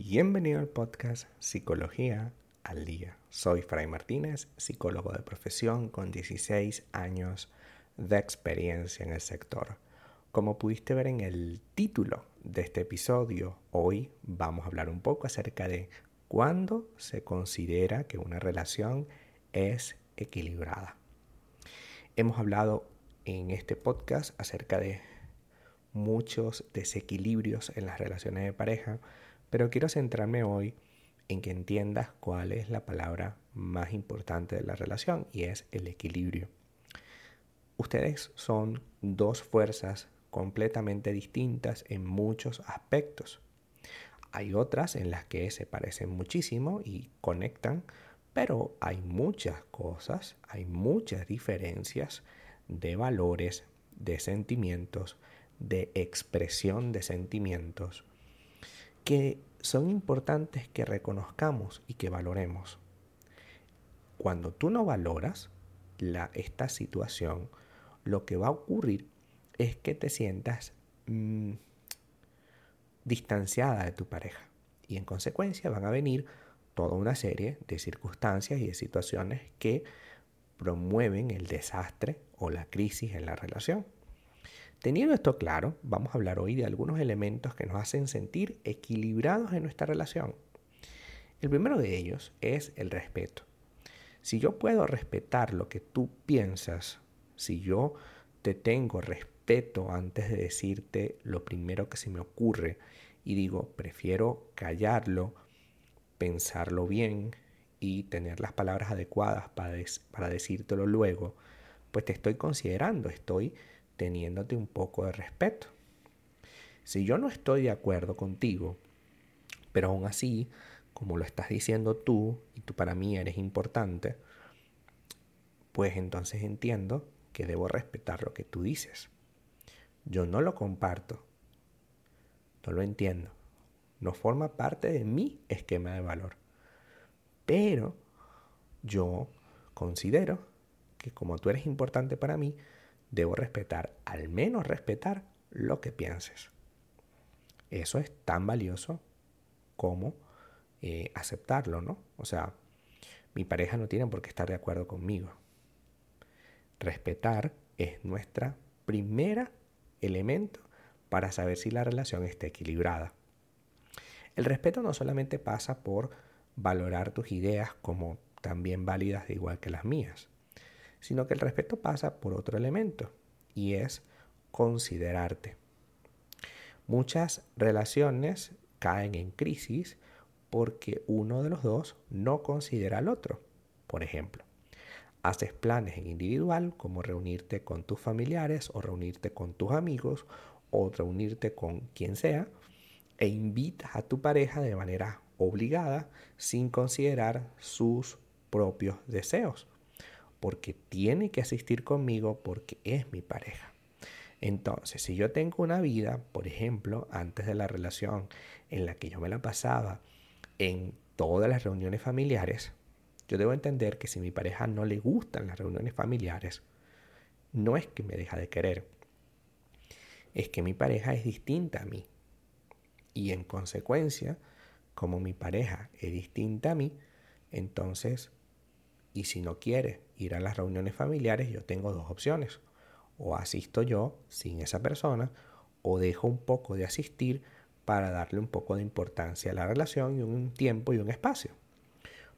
Bienvenido al podcast Psicología al Día. Soy Fray Martínez, psicólogo de profesión con 16 años de experiencia en el sector. Como pudiste ver en el título de este episodio, hoy vamos a hablar un poco acerca de cuándo se considera que una relación es equilibrada. Hemos hablado en este podcast acerca de muchos desequilibrios en las relaciones de pareja, pero quiero centrarme hoy en que entiendas cuál es la palabra más importante de la relación y es el equilibrio. Ustedes son dos fuerzas completamente distintas en muchos aspectos. Hay otras en las que se parecen muchísimo y conectan, pero hay muchas cosas, hay muchas diferencias de valores, de sentimientos, de expresión de sentimientos que son importantes que reconozcamos y que valoremos. Cuando tú no valoras la, esta situación, lo que va a ocurrir es que te sientas mm, distanciada de tu pareja y en consecuencia van a venir toda una serie de circunstancias y de situaciones que promueven el desastre o la crisis en la relación. Teniendo esto claro, vamos a hablar hoy de algunos elementos que nos hacen sentir equilibrados en nuestra relación. El primero de ellos es el respeto. Si yo puedo respetar lo que tú piensas, si yo te tengo respeto antes de decirte lo primero que se me ocurre y digo, prefiero callarlo, pensarlo bien y tener las palabras adecuadas para, para decírtelo luego, pues te estoy considerando, estoy teniéndote un poco de respeto. Si yo no estoy de acuerdo contigo, pero aún así, como lo estás diciendo tú y tú para mí eres importante, pues entonces entiendo que debo respetar lo que tú dices. Yo no lo comparto, no lo entiendo, no forma parte de mi esquema de valor, pero yo considero que como tú eres importante para mí, debo respetar, al menos respetar lo que pienses. Eso es tan valioso como eh, aceptarlo, ¿no? O sea, mi pareja no tiene por qué estar de acuerdo conmigo. Respetar es nuestra primera elemento para saber si la relación está equilibrada. El respeto no solamente pasa por valorar tus ideas como también válidas de igual que las mías sino que el respeto pasa por otro elemento y es considerarte. Muchas relaciones caen en crisis porque uno de los dos no considera al otro. Por ejemplo, haces planes en individual como reunirte con tus familiares o reunirte con tus amigos o reunirte con quien sea e invitas a tu pareja de manera obligada sin considerar sus propios deseos porque tiene que asistir conmigo porque es mi pareja. Entonces, si yo tengo una vida, por ejemplo, antes de la relación en la que yo me la pasaba en todas las reuniones familiares, yo debo entender que si mi pareja no le gustan las reuniones familiares, no es que me deja de querer, es que mi pareja es distinta a mí. Y en consecuencia, como mi pareja es distinta a mí, entonces y si no quiere ir a las reuniones familiares, yo tengo dos opciones. O asisto yo sin esa persona o dejo un poco de asistir para darle un poco de importancia a la relación y un tiempo y un espacio.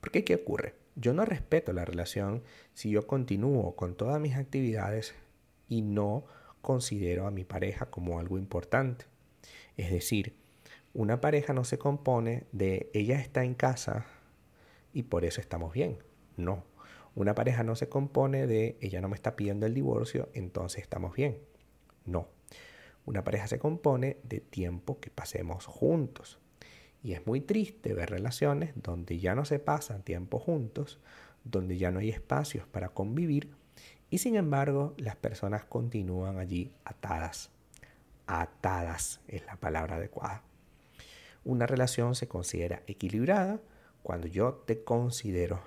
Porque ¿qué ocurre? Yo no respeto la relación si yo continúo con todas mis actividades y no considero a mi pareja como algo importante. Es decir, una pareja no se compone de ella está en casa y por eso estamos bien. No. Una pareja no se compone de ella no me está pidiendo el divorcio, entonces estamos bien. No. Una pareja se compone de tiempo que pasemos juntos. Y es muy triste ver relaciones donde ya no se pasan tiempo juntos, donde ya no hay espacios para convivir y sin embargo las personas continúan allí atadas. Atadas es la palabra adecuada. Una relación se considera equilibrada cuando yo te considero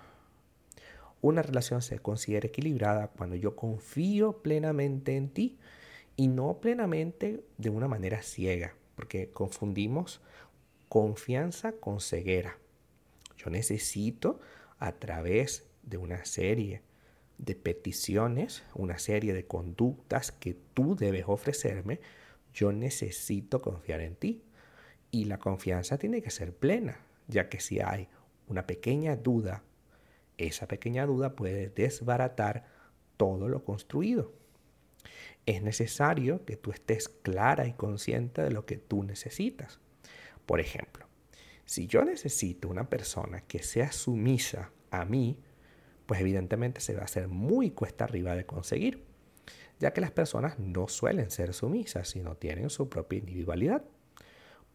una relación se considera equilibrada cuando yo confío plenamente en ti y no plenamente de una manera ciega, porque confundimos confianza con ceguera. Yo necesito a través de una serie de peticiones, una serie de conductas que tú debes ofrecerme, yo necesito confiar en ti. Y la confianza tiene que ser plena, ya que si hay una pequeña duda, esa pequeña duda puede desbaratar todo lo construido. Es necesario que tú estés clara y consciente de lo que tú necesitas. Por ejemplo, si yo necesito una persona que sea sumisa a mí, pues evidentemente se va a hacer muy cuesta arriba de conseguir, ya que las personas no suelen ser sumisas, sino tienen su propia individualidad.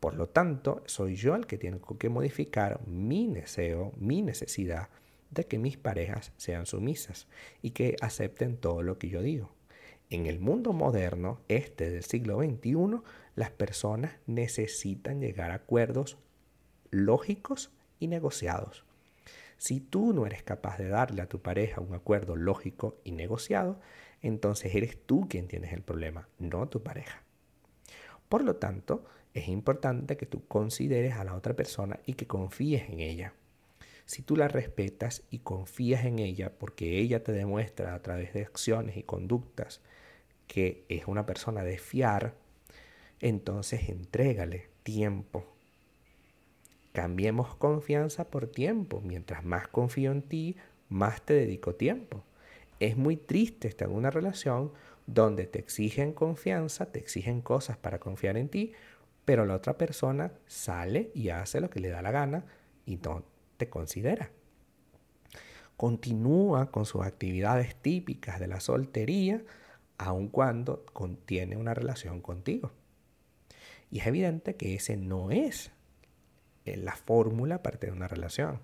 Por lo tanto, soy yo el que tiene que modificar mi deseo, mi necesidad de que mis parejas sean sumisas y que acepten todo lo que yo digo. En el mundo moderno, este del siglo XXI, las personas necesitan llegar a acuerdos lógicos y negociados. Si tú no eres capaz de darle a tu pareja un acuerdo lógico y negociado, entonces eres tú quien tienes el problema, no tu pareja. Por lo tanto, es importante que tú consideres a la otra persona y que confíes en ella. Si tú la respetas y confías en ella porque ella te demuestra a través de acciones y conductas que es una persona de fiar, entonces entrégale tiempo, Cambiemos confianza por tiempo. Mientras más confío en ti, más te dedico tiempo. Es muy triste estar en una relación donde te exigen confianza, te exigen cosas para confiar en ti, pero la otra persona sale y hace lo que le da la gana y no te considera. Continúa con sus actividades típicas de la soltería, aun cuando contiene una relación contigo. Y es evidente que ese no es la fórmula parte de una relación.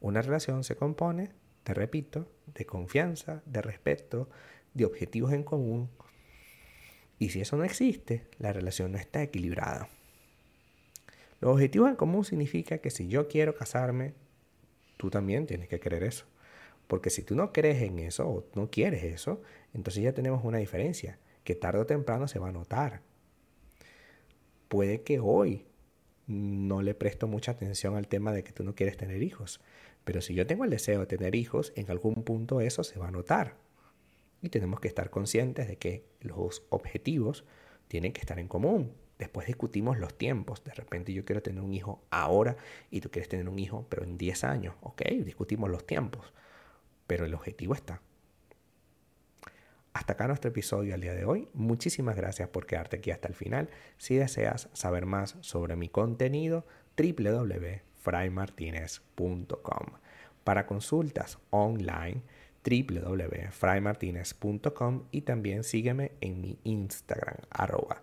Una relación se compone, te repito, de confianza, de respeto, de objetivos en común. Y si eso no existe, la relación no está equilibrada. Los objetivos en común significa que si yo quiero casarme, tú también tienes que querer eso. Porque si tú no crees en eso o no quieres eso, entonces ya tenemos una diferencia que tarde o temprano se va a notar. Puede que hoy no le presto mucha atención al tema de que tú no quieres tener hijos. Pero si yo tengo el deseo de tener hijos, en algún punto eso se va a notar. Y tenemos que estar conscientes de que los objetivos tienen que estar en común. Después discutimos los tiempos. De repente yo quiero tener un hijo ahora y tú quieres tener un hijo pero en 10 años. Ok, discutimos los tiempos. Pero el objetivo está. Hasta acá nuestro episodio al día de hoy. Muchísimas gracias por quedarte aquí hasta el final. Si deseas saber más sobre mi contenido, www.fraymartinez.com. Para consultas online, www.fraymartinez.com y también sígueme en mi Instagram, arroba